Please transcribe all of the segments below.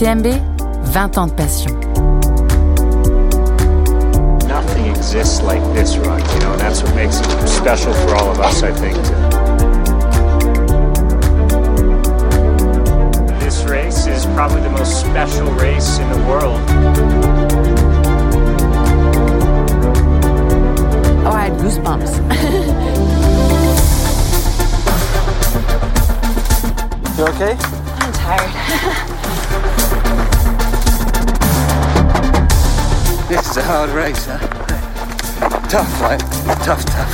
UTMB, 20 ans de passion. Nothing exists like this run, you know, and that's what makes it special for all of us, I think. This race is probably the most special race in the world. Goosebumps. You okay? I'm tired. This is a hard race, huh? Tough, right? Tough, tough.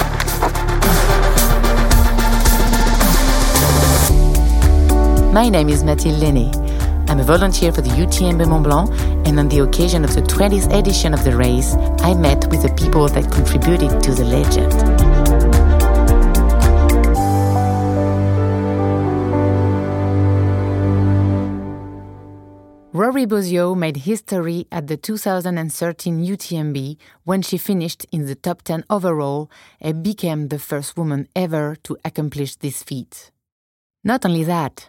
My name is Mathilde Laisney. I'm a volunteer for the UTMB Mont Blanc, and on the occasion of the 20th edition of the race, I met with the people that contributed to the legend. Rory Bosio made history at the 2013 UTMB when she finished in the top 10 overall and became the first woman ever to accomplish this feat. Not only that,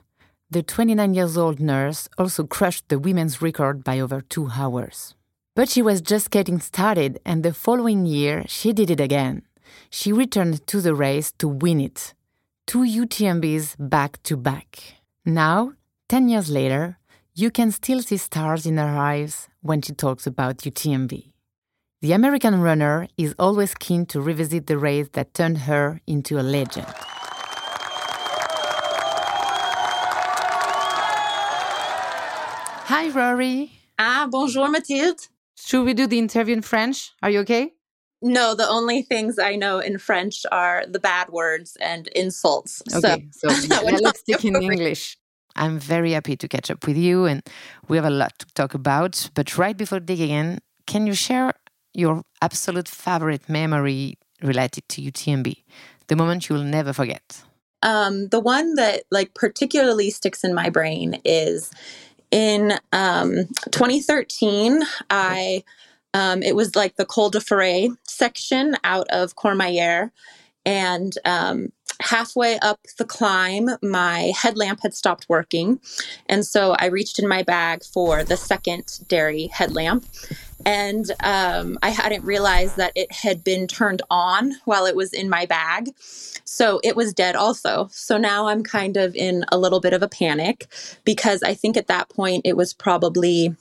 the 29 years old nurse also crushed the women's record by over two hours. But she was just getting started, and the following year she did it again. She returned to the race to win it. Two UTMBs back to back. Now, 10 years later, you can still see stars in her eyes when she talks about UTMB. The American runner is always keen to revisit the race that turned her into a legend. Hi, Rory. Ah, bonjour, Mathilde. Should we do the interview in French? Are you okay? No, the only things I know in French are the bad words and insults. Okay, so, yeah, let's stick in. English. I'm very happy to catch up with you, and we have a lot to talk about. But right before digging in, can you share your absolute favorite memory related to UTMB? The moment you will never forget. Um, the one that like particularly sticks in my brain is in um, 2013. I um, it was like the Col de Ferret section out of Courmayeur, and um, halfway up the climb, my headlamp had stopped working, and so I reached in my bag for the secondary headlamp. And um, I hadn't realized that it had been turned on while it was in my bag. So it was dead also. So now I'm kind of in a little bit of a panic because I think at that point it was probably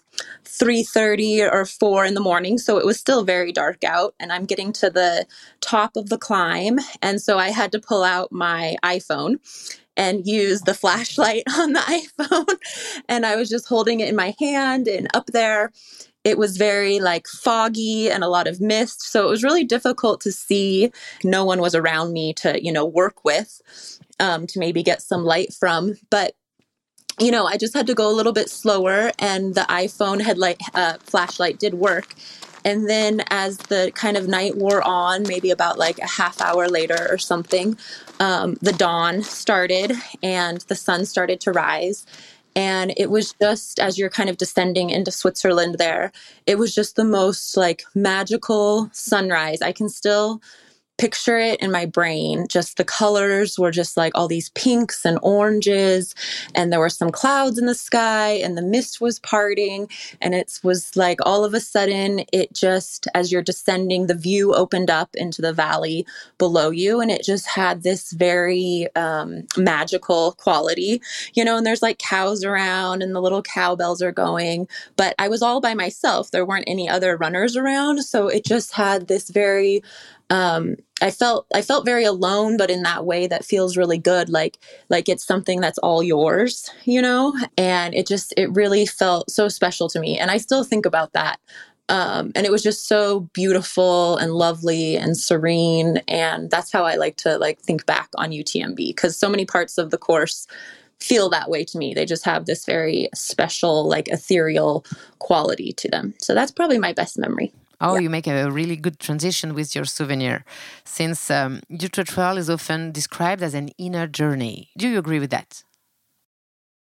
3:30 or 4 in the morning so it was still very dark out and I'm getting to the top of the climb and so I had to pull out my iPhone and use the flashlight on the iPhone and I was just holding it in my hand and up there it was very like foggy and a lot of mist so it was really difficult to see no one was around me to you know work with um, to maybe get some light from but you know i just had to go a little bit slower and the iphone headlight uh, flashlight did work and then as the kind of night wore on maybe about like a half hour later or something um, the dawn started and the sun started to rise and it was just as you're kind of descending into switzerland there it was just the most like magical sunrise. I can still picture it in my brain. Just the colors were just like all these pinks and oranges, and there were some clouds in the sky, and the mist was parting. And it was like all of a sudden, it just, as you're descending, the view opened up into the valley below you, and it just had this very um, magical quality, you know. And there's like cows around, and the little cowbells are going, but I was all by myself. There weren't any other runners around. So it just had this very um, I felt I felt very alone, but in that way that feels really good. Like like it's something that's all yours, you know. And it just it really felt so special to me, and I still think about that. Um, and it was just so beautiful and lovely and serene, and that's how I like to like think back on UTMB because so many parts of the course feel that way to me. They just have this very special, like ethereal quality to them. So that's probably my best memory. Oh, Yeah. you make a really good transition with your souvenir, since um, Trail is often described as an inner journey. Do you agree with that?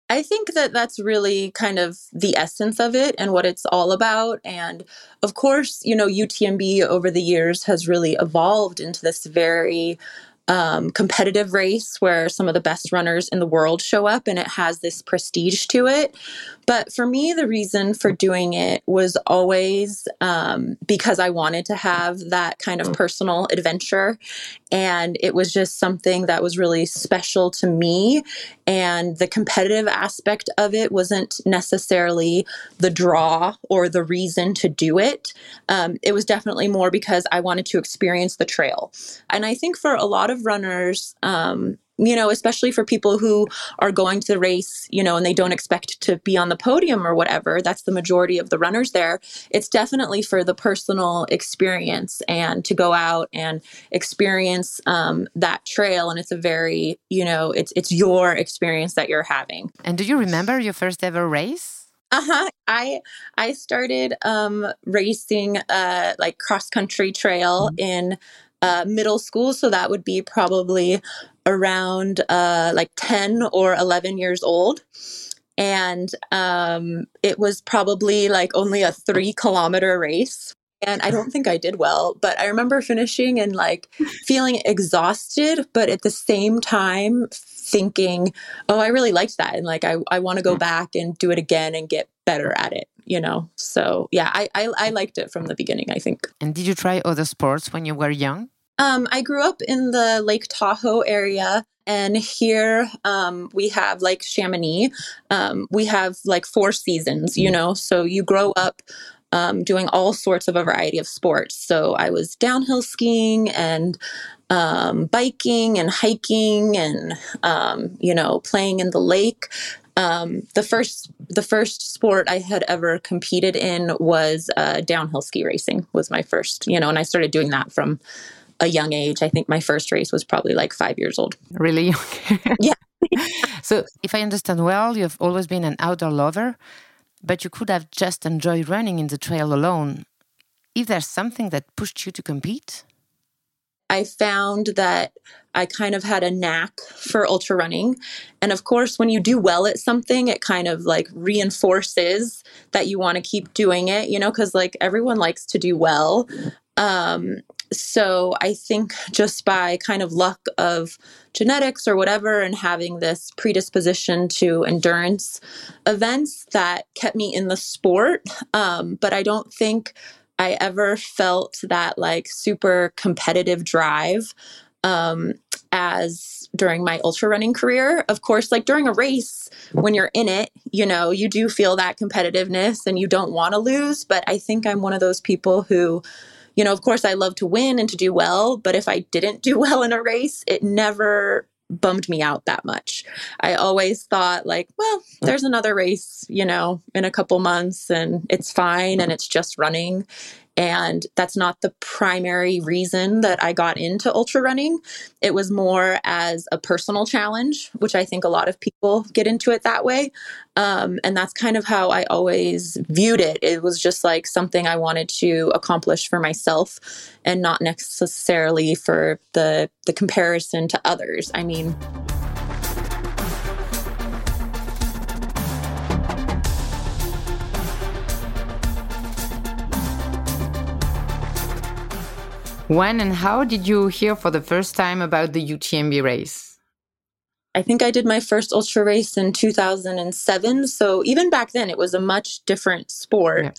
I think that that's really kind of the essence of it and what it's all about. And of course, you know, UTMB over the years has really evolved into this very um, competitive race where some of the best runners in the world show up and it has this prestige to it. But for me, the reason for doing it was always um, because I wanted to have that kind of personal adventure. And it was just something that was really special to me. And the competitive aspect of it wasn't necessarily the draw or the reason to do it. Um, it was definitely more because I wanted to experience the trail. And I think for a lot of runners, um, you know, especially for people who are going to the race, you know, and they don't expect to be on the podium or whatever, that's the majority of the runners there. It's definitely for the personal experience and to go out and experience um, that trail. And it's a very, you know, it's it's your experience that you're having. And do you remember your first ever race? Uh-huh. I I started um, racing uh, like cross country trail mm-hmm. in uh, middle school. So that would be probably around uh, like 10 or 11 years old. And um, it was probably like only a three kilometer race. And I don't think I did well, but I remember finishing and like feeling exhausted, but at the same time thinking, oh, I really liked that. And like, I, I want to go back and do it again and get better at it you know so yeah I, I, I liked it from the beginning i think and did you try other sports when you were young um, I grew up in the Lake Tahoe area, and here um, we have like Chamonix. Um, we have like four seasons, you know, so you grow up um, doing all sorts of a variety of sports. So I was downhill skiing and um, biking and hiking and um, you know playing in the lake. Um, the first the first sport I had ever competed in was uh, downhill ski racing. Was my first, you know, and I started doing that from a young age. I think my first race was probably like five years old. Really young. yeah. so, if I understand well, you've always been an outdoor lover, but you could have just enjoyed running in the trail alone. If there's something that pushed you to compete? I found that I kind of had a knack for ultra running. And of course, when you do well at something, it kind of like reinforces that you want to keep doing it, you know, because like everyone likes to do well. Um, so I think just by kind of luck of genetics or whatever, and having this predisposition to endurance events that kept me in the sport. Um, but I don't think I ever felt that like super competitive drive um, as during my ultra running career. Of course, like during a race, when you're in it, you know, you do feel that competitiveness and you don't want to lose. But I think I'm one of those people who you know, of course, I love to win and to do well, but if I didn't do well in a race, it never bummed me out that much. I always thought, like, well, mm. there's another race, you know, in a couple months and it's fine and it's just running. And that's not the primary reason that I got into ultra running. It was more as a personal challenge, which I think a lot of people get into it that way. Um, and that's kind of how I always viewed it. It was just like something I wanted to accomplish for myself and not necessarily for the, the comparison to others. I mean, When and how did you hear for the first time about the UTMB race? I think I did my first ultra race in 2007. So even back then, it was a much different sport. Yeah.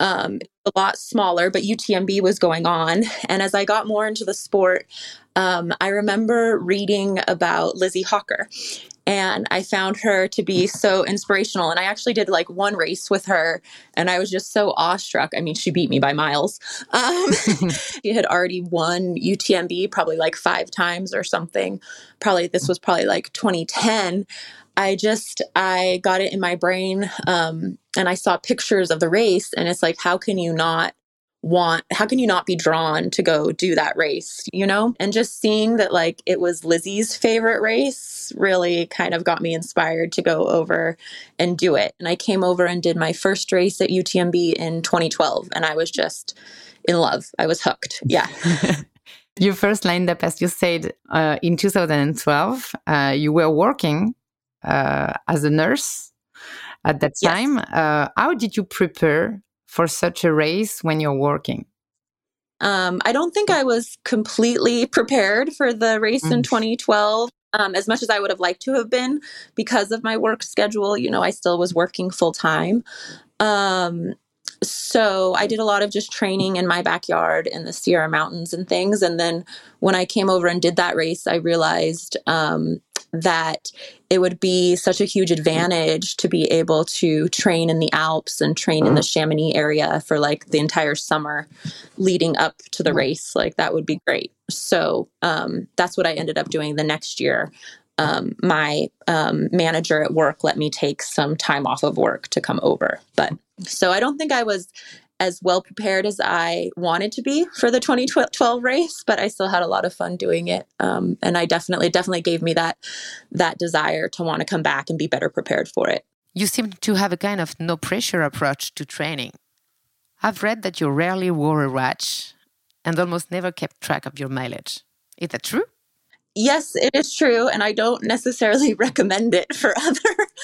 Um, a lot smaller, but UTMB was going on. And as I got more into the sport, um, I remember reading about Lizzie Hawker and I found her to be so inspirational. And I actually did like one race with her, and I was just so awestruck. I mean, she beat me by miles. Um, she had already won UTMB probably like five times or something. Probably this was probably like 2010. I just I got it in my brain, um, and I saw pictures of the race, and it's like, how can you not want how can you not be drawn to go do that race you know? And just seeing that like it was lizzie's favorite race really kind of got me inspired to go over and do it. And i came over and did my first race at utmb in 2012 and i was just in love. I was hooked. Yeah. You first lined up as you said uh, in 2012 uh, you were working uh, as a nurse at that Yes. time. Uh, how did you prepare for such a race when you're working? Um, I don't think I was completely prepared for the race in Mm. 2012 um, as much as I would have liked to have been because of my work schedule. You know, I still was working full time. Um, so I did a lot of just training in my backyard in the Sierra Mountains and things. And then when I came over and did that race, I realized um, that it would be such a huge advantage to be able to train in the Alps and train in the Chamonix area for like the entire summer leading up to the race. Like that would be great. So um, that's what I ended up doing the next year. Um, my um, manager at work let me take some time off of work to come over. But so I don't think I was as well prepared as I wanted to be for the 2012 race, but I still had a lot of fun doing it. Um, and I definitely, definitely gave me that that desire to want to come back and be better prepared for it. You seem to have a kind of no pressure approach to training. I've read that you rarely wore a watch and almost never kept track of your mileage. Is that true? Yes, it is true, and I don't necessarily recommend it for other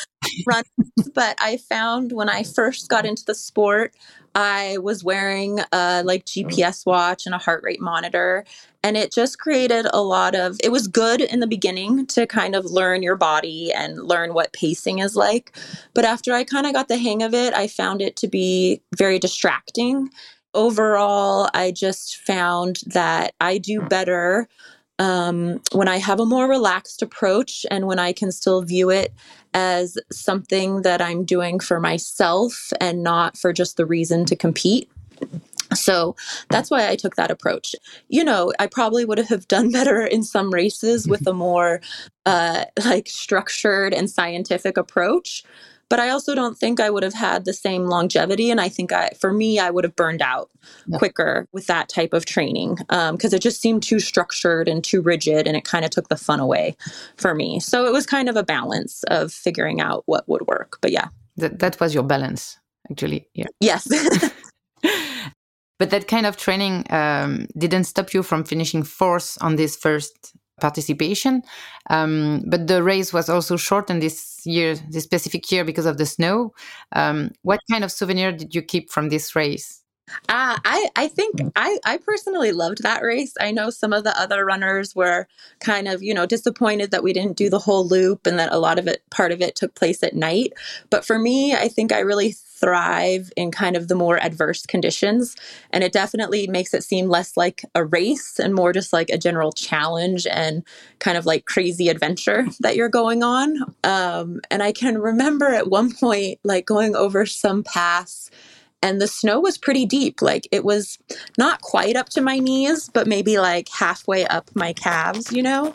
runners. But I found when I first got into the sport, I was wearing a like mm. GPS watch and a heart rate monitor, and it just created a lot of. It was good in the beginning to kind of learn your body and learn what pacing is like, but after I kind of got the hang of it, I found it to be very distracting. Overall, I just found that I do mm. better um, when I have a more relaxed approach and when I can still view it as something that I'm doing for myself and not for just the reason to compete. So that's why I took that approach. You know, I probably would have done better in some races with a more uh, like structured and scientific approach. But I also don't think I would have had the same longevity. And I think I, for me, I would have burned out Yeah. quicker with that type of training because it just seemed too structured and too rigid and it kind of took the fun away for me. So it was kind of a balance of figuring out what would work. But yeah, That, that was your balance, actually. Yeah. yes. But that kind of training um, didn't stop you from finishing fourth on this first participation. Um, but the race was also shortened this year, this specific year, because of the snow. Um, what kind of souvenir did you keep from this race? Uh, I, I think I, I personally loved that race. I know some of the other runners were kind of, you know, disappointed that we didn't do the whole loop and that a lot of it, part of it took place at night. But for me, I think I really thrive in kind of the more adverse conditions. And it definitely makes it seem less like a race and more just like a general challenge and kind of like crazy adventure that you're going on. Um, and I can remember at one point, like going over some pass and the snow was pretty deep. Like it was not quite up to my knees, but maybe like halfway up my calves, you know?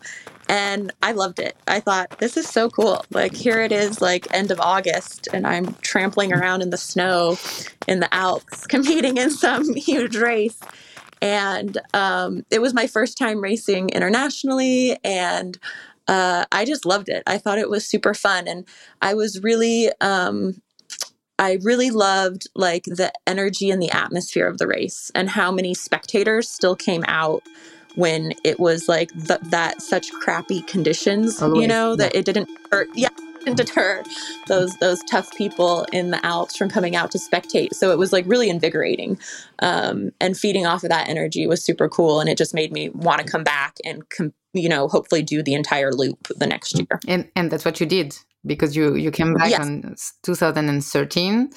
And I loved it. I thought, this is so cool. Like here it is, like end of August, and I'm trampling around in the snow in the Alps, competing in some huge race. And um, it was my first time racing internationally, and uh, I just loved it. I thought it was super fun, and I was really um, I really loved like the energy and the atmosphere of the race and how many spectators still came out when it was like th- that such crappy conditions, Always, you know, yeah. that it didn't hurt. Yeah. didn't Deter those those tough people in the Alps from coming out to spectate. So it was like really invigorating, um, and feeding off of that energy was super cool. And it just made me want to come back and com- you know hopefully do the entire loop the next year. And and that's what you did because you you came back Yes. on 2013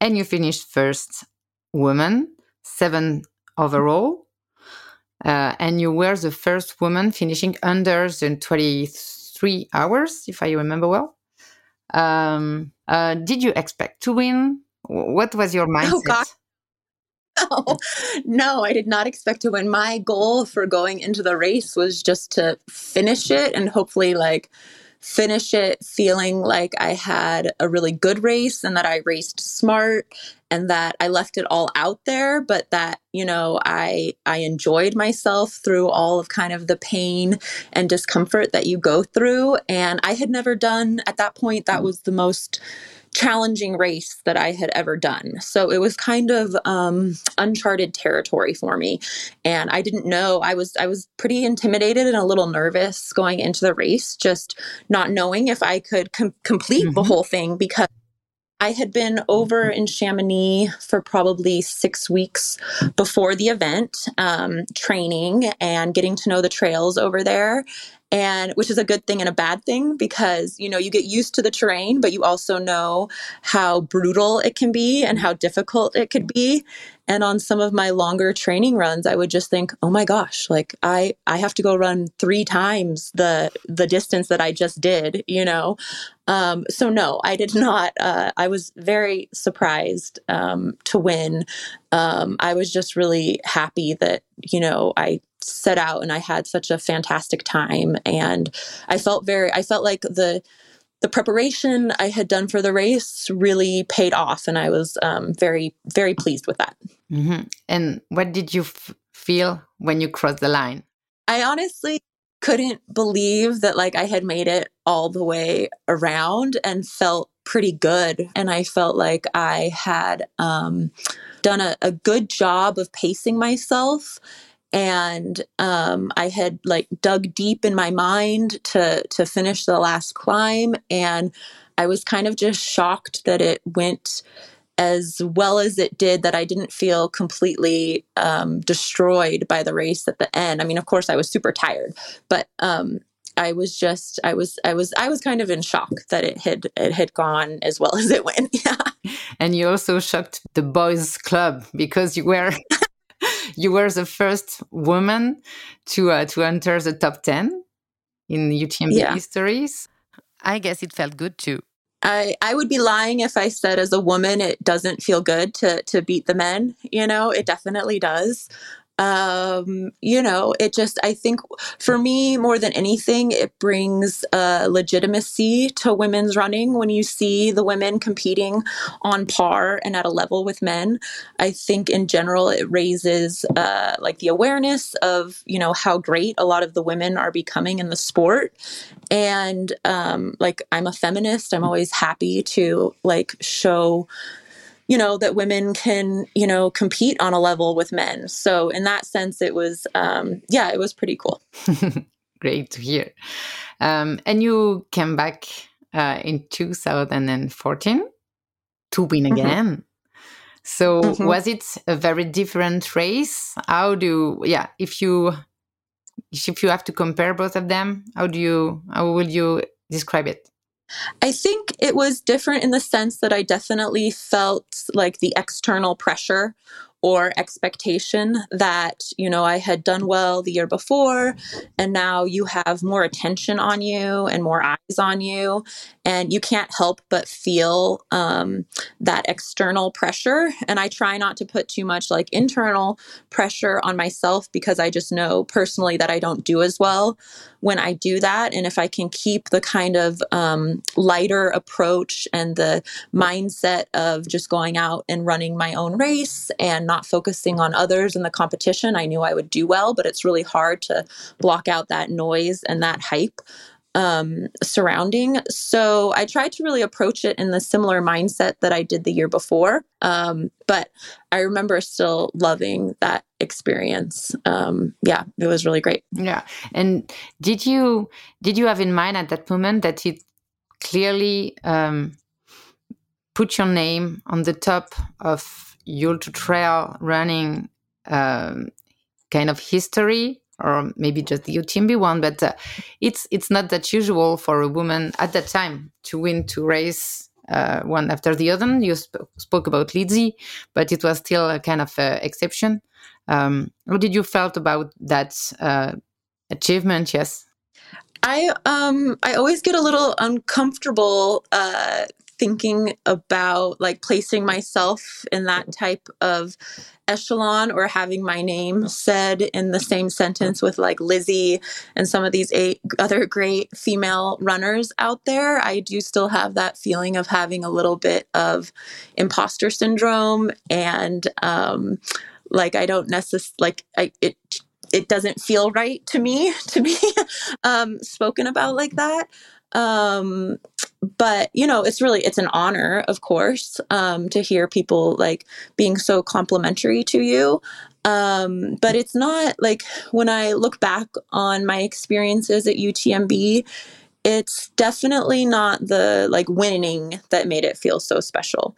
and you finished first woman, seven overall. Uh, and you were the first woman finishing under the 23 hours, if I remember well. Um, uh, did you expect to win? What was your mindset? gosh. No, no, I did not expect to win. My goal for going into the race was just to finish it and hopefully like finish it feeling like I had a really good race and that I raced smart and that I left it all out there, but that, you know, I I enjoyed myself through all of kind of the pain and discomfort that you go through. And I had never done at that point, that was the most challenging race that I had ever done. So it was kind of um, uncharted territory for me, and I didn't know. I was I was pretty intimidated and a little nervous going into the race, just not knowing if I could com- complete mm-hmm. the whole thing because I had been over in Chamonix for probably six weeks before the event, um, training and getting to know the trails over there. And which is a good thing and a bad thing because you know you get used to the terrain but you also know how brutal it can be and how difficult it could be. And on some of my longer training runs i would just think oh my gosh like i i have to go run three times the the distance that i just did you know um, so no i did not uh, i was very surprised um, to win um, i was just really happy that you know i set out and I had such a fantastic time and I felt very I felt like the the preparation I had done for the race really paid off and I was um, very very pleased with that. Mm-hmm. And what did you f- feel when you crossed the line? I honestly couldn't believe that like I had made it all the way around and felt pretty good. And I felt like I had um, done a, a good job of pacing myself. And um, I had like dug deep in my mind to to finish the last climb, and I was kind of just shocked that it went as well as it did. That I didn't feel completely um, destroyed by the race at the end. I mean, of course, I was super tired, but um, I was just I was I was I was kind of in shock that it had it had gone as well as it went. Yeah. And you also shocked the boys club because you were you were the first woman to uh, to enter the top 10 in UTMB yeah. histories. I guess it felt good too. I, I would be lying if I said as a woman it doesn't feel good to to beat the men. You know, it definitely does um, you know, it just, I think for me, more than anything, it brings legitimacy to women's running when you see the women competing on par and at a level with men. I think in general, it raises uh, like the awareness of, you know, how great a lot of the women are becoming in the sport. And um, like, I'm a feminist, I'm always happy to like show you know that women can you know compete on a level with men so in that sense it was um, yeah it was pretty cool great to hear um, and you came back uh, in 2014 to win mm-hmm. again mm-hmm. so mm-hmm. was it a very different race how do yeah if you if you have to compare both of them how do you how will you describe it I think it was different in the sense that I definitely felt like the external pressure or expectation that you know I had done well the year before and now you have more attention on you and more eyes on you and you can't help but feel um, that external pressure and I try not to put too much like internal pressure on myself because I just know personally that I don't do as well when I do that and if I can keep the kind of um, lighter approach and the mindset of just going out and running my own race and not focusing on others in the competition, I knew I would do well, but it's really hard to block out that noise and that hype um, surrounding. So I tried to really approach it in the similar mindset that I did the year before. Um, but I remember still loving that experience. Um, yeah, it was really great. Yeah. And did you did you have in mind at that moment that it clearly um, put your name on the top of ultra trail running um, kind of history or maybe just the UTMB one, but uh, it's it's not that usual for a woman at that time to win two race uh, one after the other. You sp- spoke about Lizzie, but it was still a kind of uh, exception. Um, what did you felt about that uh, achievement? Yes. I um I always get a little uncomfortable uh thinking about like placing myself in that type of echelon or having my name said in the same sentence with like Lizzie and some of these eight other great female runners out there. I do still have that feeling of having a little bit of imposter syndrome and um like I don't necessarily like I it it doesn't feel right to me to be um spoken about like that Um, but you know, it's really it's an honor, of course, um, to hear people like being so complimentary to you. Um, but it's not like when I look back on my experiences at UTMB, it's definitely not the like winning that made it feel so special.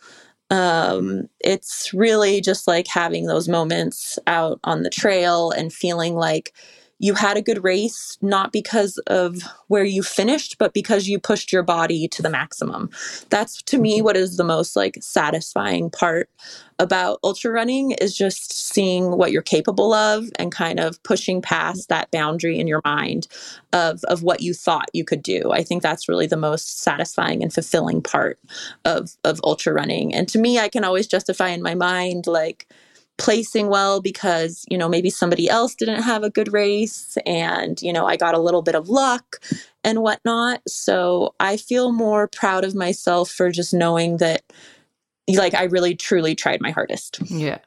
Um, it's really just like having those moments out on the trail and feeling like you had a good race, not because of where you finished, but because you pushed your body to the maximum. That's to me mm-hmm. what is the most like satisfying part about ultra running is just seeing what you're capable of and kind of pushing mm-hmm. past that boundary in your mind of of what you thought you could do. I think that's really the most satisfying and fulfilling part of of ultra running. And to me I can always justify in my mind like placing well because you know maybe somebody else didn't have a good race and you know i got a little bit of luck and whatnot. So i feel more proud of myself for just knowing that like i really truly tried my hardest. Yeah.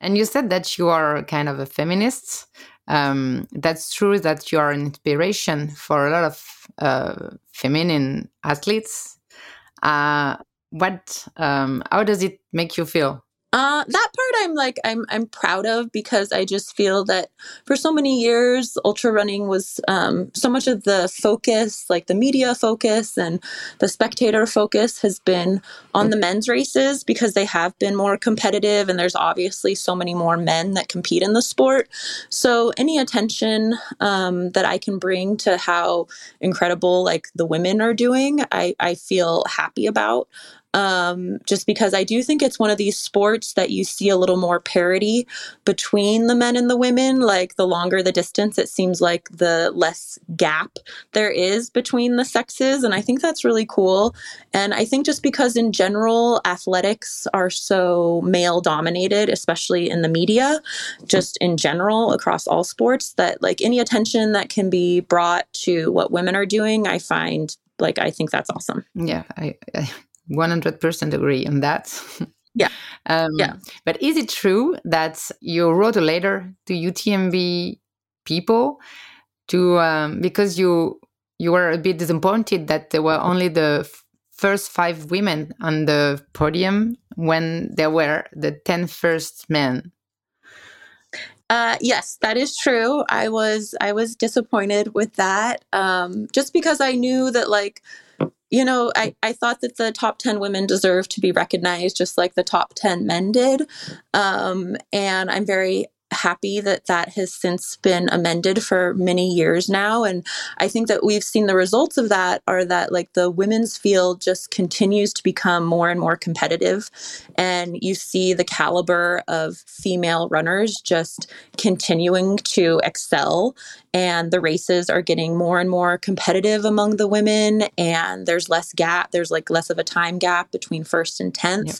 And you said that you are kind of a feminist. Um, that's true that you are an inspiration for a lot of uh, feminine athletes. Uh, what um, how does it make you feel uh, that part I'm like I'm I'm proud of because I just feel that for so many years ultra running was um, so much of the focus, like the media focus and the spectator focus, has been on the men's races because they have been more competitive and there's obviously so many more men that compete in the sport. So any attention um, that I can bring to how incredible like the women are doing, I I feel happy about um, just because I do think it's one of these sports that you see a little more parity between the men and the women. Like the longer the distance, it seems like the less gap there is between the sexes. And I think that's really cool. And I think just because in general, athletics are so male dominated, especially in the media, just in general across all sports, that like any attention that can be brought to what women are doing, I find like I think that's awesome. Yeah, I, I 100% agree on that. Yeah. um, yeah. But is it true that you wrote a letter to UTMB people to um, because you you were a bit disappointed that there were only the first five women on the podium when there were the 10 first men uh, yes, that is true. I was I was disappointed with that, um, just because I knew that like you know, I, I thought that the top 10 women deserve to be recognized just like the top 10 men did. Um, and I'm very happy that that has since been amended for many years now. And i think that we've seen the results of that are that like the women's field just continues to become more and more competitive. And you see the caliber of female runners just continuing to excel. And the races are getting more and more competitive among the women. And there's less gap there's like less of a time gap between first and 10th yep.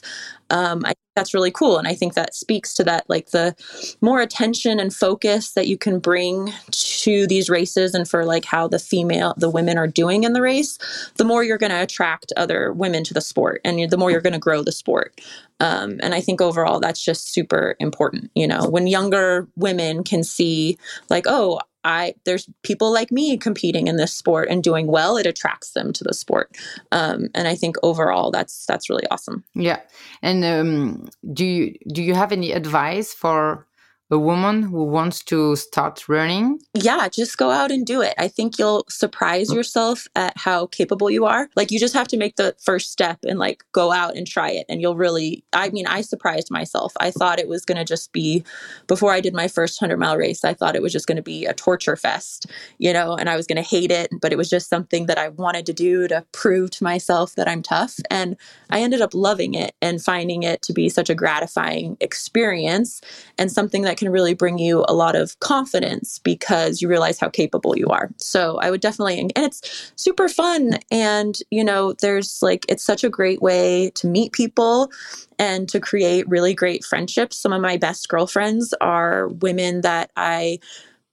Um, i that's really cool and i think that speaks to that like the more attention and focus that you can bring to these races and for like how the female the women are doing in the race the more you're going to attract other women to the sport and the more you're going to grow the sport. Um, and i think overall that's just super important you know? When younger women can see like oh I there's people like me competing in this sport and doing well. It attracts them to the sport, um, and I think overall that's that's really awesome. Yeah, and um, do you do you have any advice for a woman who wants to start running? Yeah, just go out and do it. I think you'll surprise mm. yourself at how capable you are. Like you just have to make the first step and like go out and try it and you'll really I mean, I surprised myself. I thought it was going to just be before I did my first 100-mile race, I thought it was just going to be a torture fest, you know, and I was going to hate it, but it was just something that I wanted to do to prove to myself that I'm tough and I ended up loving it and finding it to be such a gratifying experience and something that can really bring you a lot of confidence because you realize how capable you are. So I would definitely, and it's super fun. And, you know, there's like, it's such a great way to meet people and to create really great friendships. Some of my best girlfriends are women that I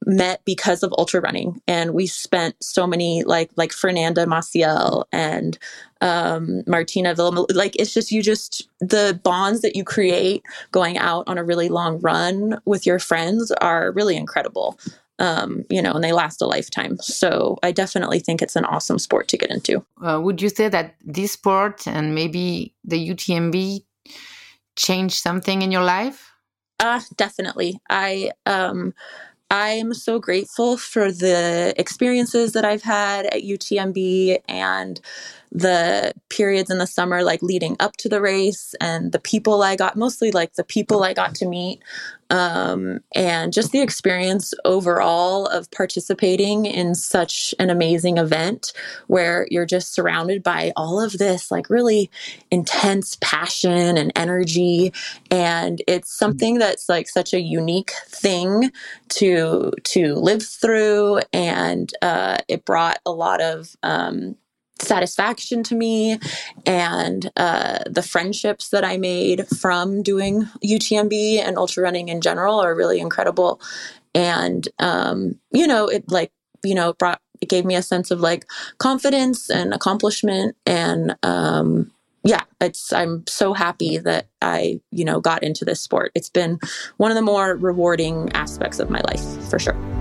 met because of ultra running and we spent so many like like fernanda maciel and um, martina Villam- like it's just you just the bonds that you create going out on a really long run with your friends are really incredible um, you know, and they last a lifetime. So I definitely think it's an awesome sport to get into. Uh, would you say that this sport and maybe the UTMB changed something in your life? Uh, definitely. I um, I'm so grateful for the experiences that I've had at UTMB and the periods in the summer, like leading up to the race, and the people I got, mostly like the people I got to meet, um, and just the experience overall of participating in such an amazing event where you're just surrounded by all of this, like really intense passion and energy. And it's something that's like such a unique thing to to live through, and uh, it brought a lot of um, satisfaction to me and uh, the friendships that I made from doing UTMB and ultra running in general are really incredible. And, um, you know, it like, you know, brought, it gave me a sense of like confidence and accomplishment. And, um, yeah, it's, I'm so happy that I, you know, got into this sport. It's been one of the more rewarding aspects of my life for sure.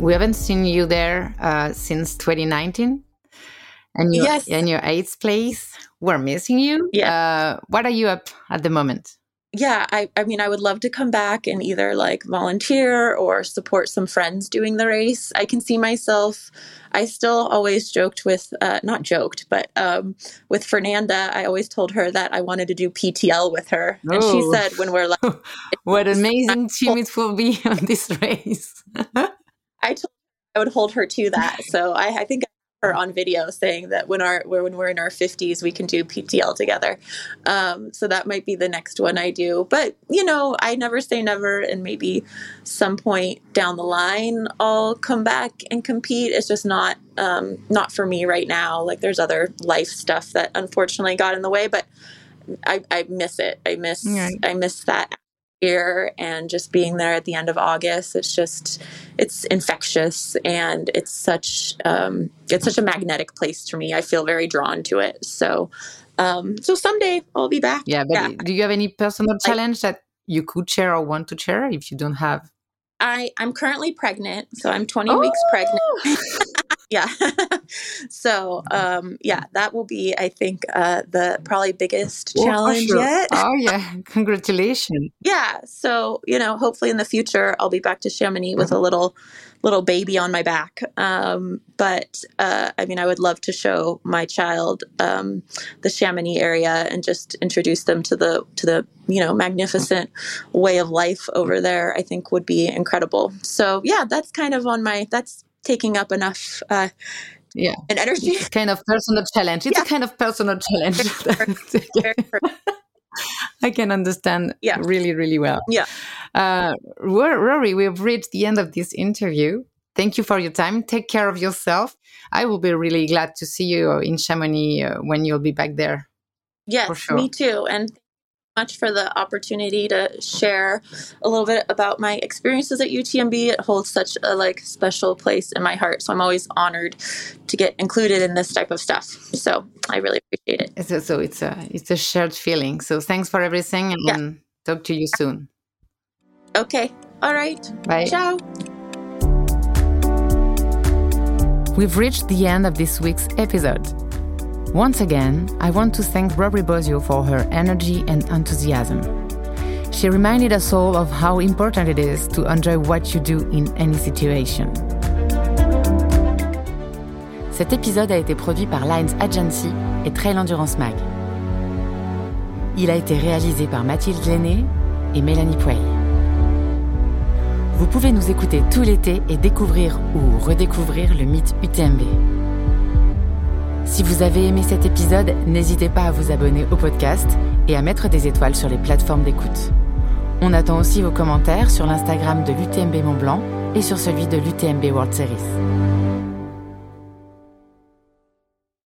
We haven't seen you there uh, since 2019, and you're Yes. in your eighth place. We're missing you. Yeah. Uh, what are you up at the moment? yeah I, I mean i would love to come back and either like volunteer or support some friends doing the race i can see myself i still always joked with uh, not joked but um, with fernanda i always told her that i wanted to do ptl with her and she Oh. said when we're like What amazing team it will be on this race. I told her i would hold her to that. So i, I think her on video saying that when our when we're in our 50s we can do ptl together. Um, so that might be the next one i do. But you know i never say never and maybe some point down the line i'll come back and compete. It's just not um, not for me right now. Like there's other life stuff that unfortunately got in the way but i, I miss it. I miss Right. i miss that year and just being there at the end of august it's just it's infectious and it's such um, it's such a magnetic place for me i feel very drawn to it so um, so someday i'll be back yeah, but Yeah. do you have any personal challenge that you could share or want to share if you don't have? I I'm currently pregnant, so I'm 20 weeks pregnant. Yeah. so um, yeah, that will be I think uh, the probably biggest Oh, challenge sure. yet. Oh yeah, congratulations. yeah. So you know, hopefully in the future I'll be back to Chamonix with a little little baby on my back. Um, but uh, I mean, I would love to show my child um, the Chamonix area and just introduce them to the to the you know magnificent way of life over there. I think would be incredible. So yeah, that's kind of on my that's taking up enough uh, Yeah. and energy. It's kind of personal challenge. It's Yeah. a kind of personal challenge. I can understand Yeah. really, really well. Yeah. Uh, Rory, we've reached the end of this interview. Thank you for your time. Take care of yourself. I will be really glad to see you in Chamonix uh, when you'll be back there. Yes, sure. me too. And much for the opportunity to share a little bit about my experiences at UTMB. It holds such a like special place in my heart. So I'm always honored to get included in this type of stuff. So I really appreciate it. So, so it's a it's a shared feeling. So thanks for everything, and Yeah. talk to you soon. Okay. All right. Bye. Ciao. We've reached the end of this week's episode. Once again, I want to thank Rory Bosio for her energy and enthusiasm. She reminded us all of how important it is to enjoy what you do in any situation. Cet épisode a été produit par Lines Agency et Trails Endurance Mag. Il a été réalisé par Mathilde Laisney et Mélanie Pouey. Vous pouvez nous écouter tout l'été et découvrir ou redécouvrir le mythe UTMB. Si vous avez aimé cet épisode, n'hésitez pas à vous abonner au podcast et à mettre des étoiles sur les plateformes d'écoute. On attend aussi vos commentaires sur l'Instagram de l'UTMB Mont Blanc et sur celui de l'UTMB World Series.